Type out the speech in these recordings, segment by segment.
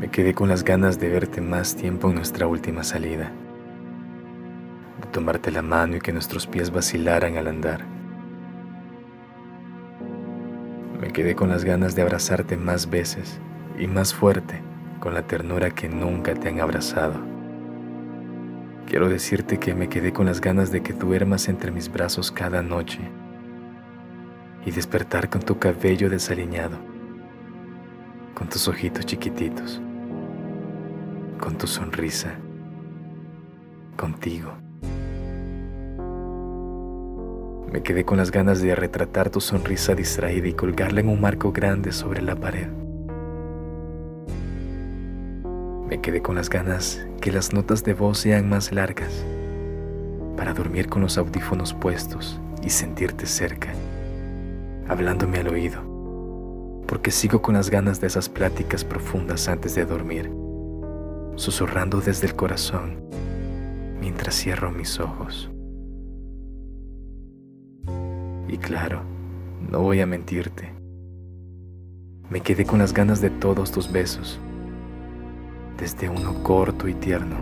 Me quedé con las ganas de verte más tiempo en nuestra última salida, de tomarte la mano y que nuestros pies vacilaran al andar. Me quedé con las ganas de abrazarte más veces y más fuerte con la ternura que nunca te han abrazado. Quiero decirte que me quedé con las ganas de que duermas entre mis brazos cada noche y despertar con tu cabello desaliñado, con tus ojitos chiquititos con tu sonrisa, contigo. Me quedé con las ganas de retratar tu sonrisa distraída y colgarla en un marco grande sobre la pared. Me quedé con las ganas que las notas de voz sean más largas para dormir con los audífonos puestos y sentirte cerca, hablándome al oído, porque sigo con las ganas de esas pláticas profundas antes de dormir susurrando desde el corazón mientras cierro mis ojos. Y claro, no voy a mentirte. Me quedé con las ganas de todos tus besos, desde uno corto y tierno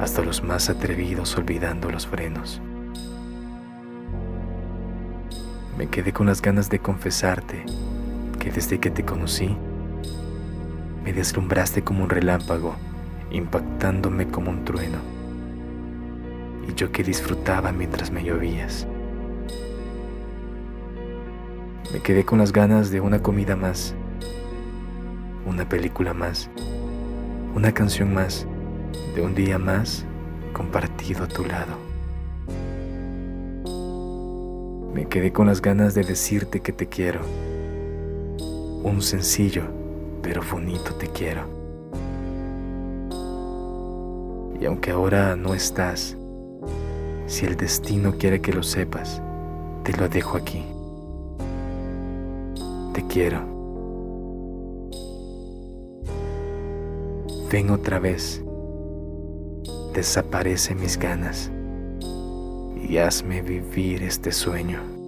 hasta los más atrevidos olvidando los frenos. Me quedé con las ganas de confesarte que desde que te conocí, me deslumbraste como un relámpago impactándome como un trueno. Y yo que disfrutaba mientras me llovías. Me quedé con las ganas de una comida más, una película más, una canción más, de un día más compartido a tu lado. Me quedé con las ganas de decirte que te quiero. Un sencillo pero bonito te quiero. Y aunque ahora no estás, si el destino quiere que lo sepas, te lo dejo aquí. Te quiero. Ven otra vez. Desaparece mis ganas y hazme vivir este sueño.